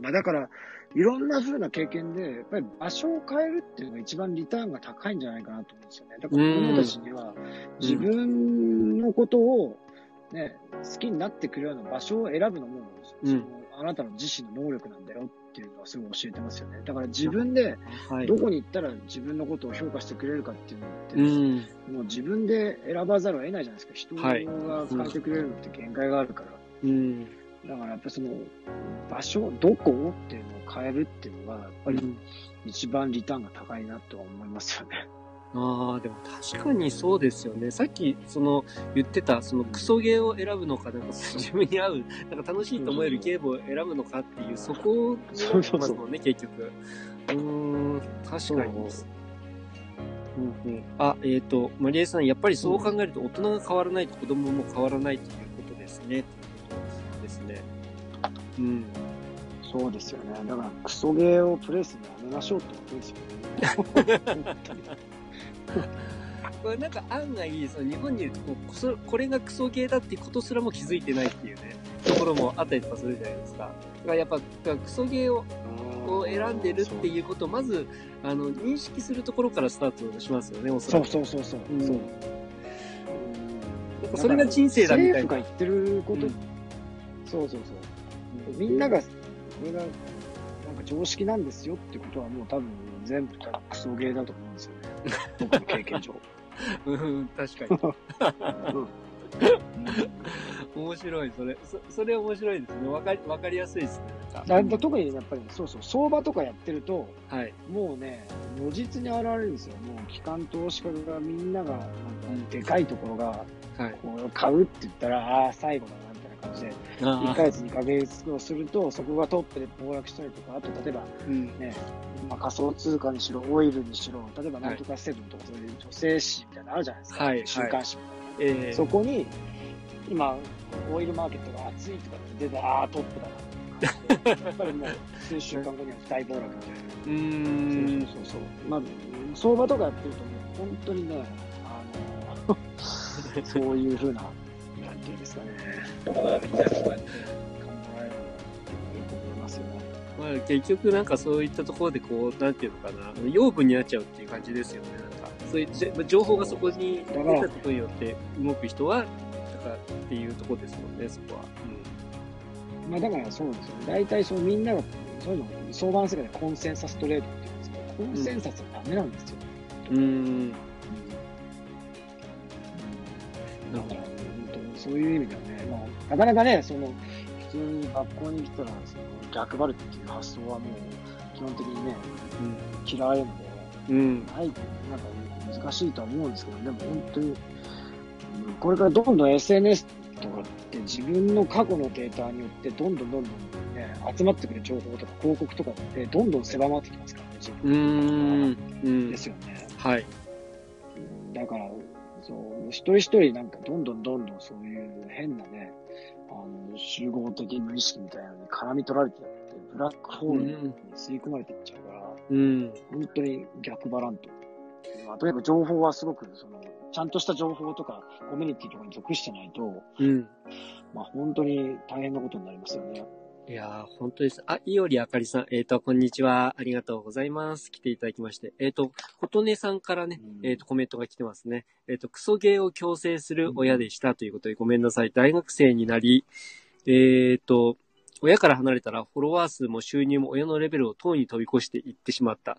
まあだから、いろんな風な経験で、やっぱり場所を変えるっていうのが一番リターンが高いんじゃないかなと思うんですよね。だから子供たちには自分のことをね、好きになってくるような場所を選ぶのも、うんそのあなたの自身の能力なんだよっていうのはすごい教えてますよね。だから自分ではい。どこに行ったら自分のことを評価してくれるかっていうのって、うん。もう自分で選ばざるを得ないじゃないですか。人がはい変えてくれるのって限界があるから。うん。だからやっぱりその場所、どこっていうのを変えるっていうのが、やっぱり一番リターンが高いなとは思いますよね。ああ、でも確かにそうですよね。さっき、その、言ってた、そのクソゲーを選ぶのか、なんか自分に合う、なんか楽しいと思えるゲームを選ぶのかっていう、そこそうそうそうますもんね、結局。うーん、確かに。うんうん、あ、えっ、と、マリエさん、やっぱりそう考えると、大人が変わらないと子供も変わらないということですね。ですね。うん。そうですよね。だからクソゲーをプレイするのやめましょうってことですよね。これなんか案外、その日本にいるとこうこそ、これがクソゲーだってことすらも気づいてないっていうね、ところもあったりとかするじゃないですか。だからやっぱ、クソゲーをを選んでるっていうことをまず、あの、認識するところからスタートしますよね、おそらく。そうそうそう。うんそうなんかそれが人生だみたいな。政府が言ってること、うんそうそうそう。みんなが、これが、なんか常識なんですよってことはもう多分全部クソゲーだと思うんですよね。僕の経験上。うん、確かに。面白い、それ。そそれ面白いですね。わかり、わかりやすいですね。なんか特にやっぱり、そうそう、相場とかやってると、はい。もうね、如実に現れるんですよ。もう機関投資家がみんなが、なんかでかいところが、はい。こう買うって言ったら、ああ、最後だな感じで、1あヶ月、2ヶ月をすると、そこがトップで暴落したりとか、あと例えば。ね、まあ、仮想通貨にしろ、オイルにしろ、例えばなんとかセブンとかそういう女性誌みたいなのあるじゃないですか。はい週刊誌みたいな。えー、そこに、今、オイルマーケットが熱いとかって出て、ああ、トップだな。やっぱりもう、数週間後には大暴落みたいな。うーん。そうそうそう。まあ、相場とかやってると、本当にね、あの、そういうふうな、なんていうんですかね、ますよね。まあ、結局なんかそういったところでこう、なんていうのかな、養分になっちゃうっていう感じですよね。なんか、そういうじ情報がそこに出たことによって動く人は、なんかっていうところですもんね、そこは。まあだからそうですよね。大体そうみんなが、そういうのを相場の世界でコンセンサストレードって言うんですけど、コンセンサスはダメなんですよ。うん。うーん。だから、本当にそういう意味ではね、まあ、なかなかね、その、普通に学校に来たら、その、逆張るっていう発想はもう、基本的にね、嫌いなので、うん。うん。はい、なんか難しいとは思うんですけど、でも本当に、うんこれからどんどん SNS とかって自分の過去のデータによってどんどんどんどんね、集まってくる情報とか広告とかってどんどん狭まってきますからね、自う分ーん。うんで。すよね。はい。うんだから、そう、一人一人なんかどんどんどんどんそういう変なね、あの、集合的無意識みたいなのに絡み取られてやって、ブラックホールに吸い込まれていっちゃうから、うん。本当に逆バランと。まあ、とにかく情報はすごく、その、ちゃんとした情報とか、コミュニティとかに属してないと、うん。まあ、本当に大変なことになりますよね。いやー、本当です。あ、いおりあかりさん。えっ、と、こんにちは。ありがとうございます。来ていただきまして。えっ、と、ことねさんからね、うんえっ、と、コメントが来てますね。えっ、と、クソゲーを強制する親でしたということで、ごめんなさい。大学生になり、えっ、と、親から離れたらフォロワー数も収入も親のレベルをとうに飛び越していってしまった。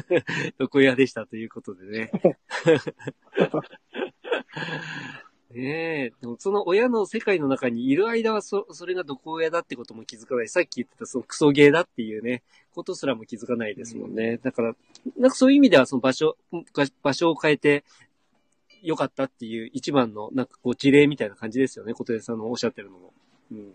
毒親でしたということでね。ねえ、でもその親の世界の中にいる間はそ、それが毒親だってことも気づかない。さっき言ってたそのクソゲーだっていうね、ことすらも気づかないですもんね。だから、なんかそういう意味ではその場所、場所を変えて良かったっていう一番のなんかこう事例みたいな感じですよね。小手さんのおっしゃってるのも。うん。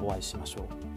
お会いしましょう。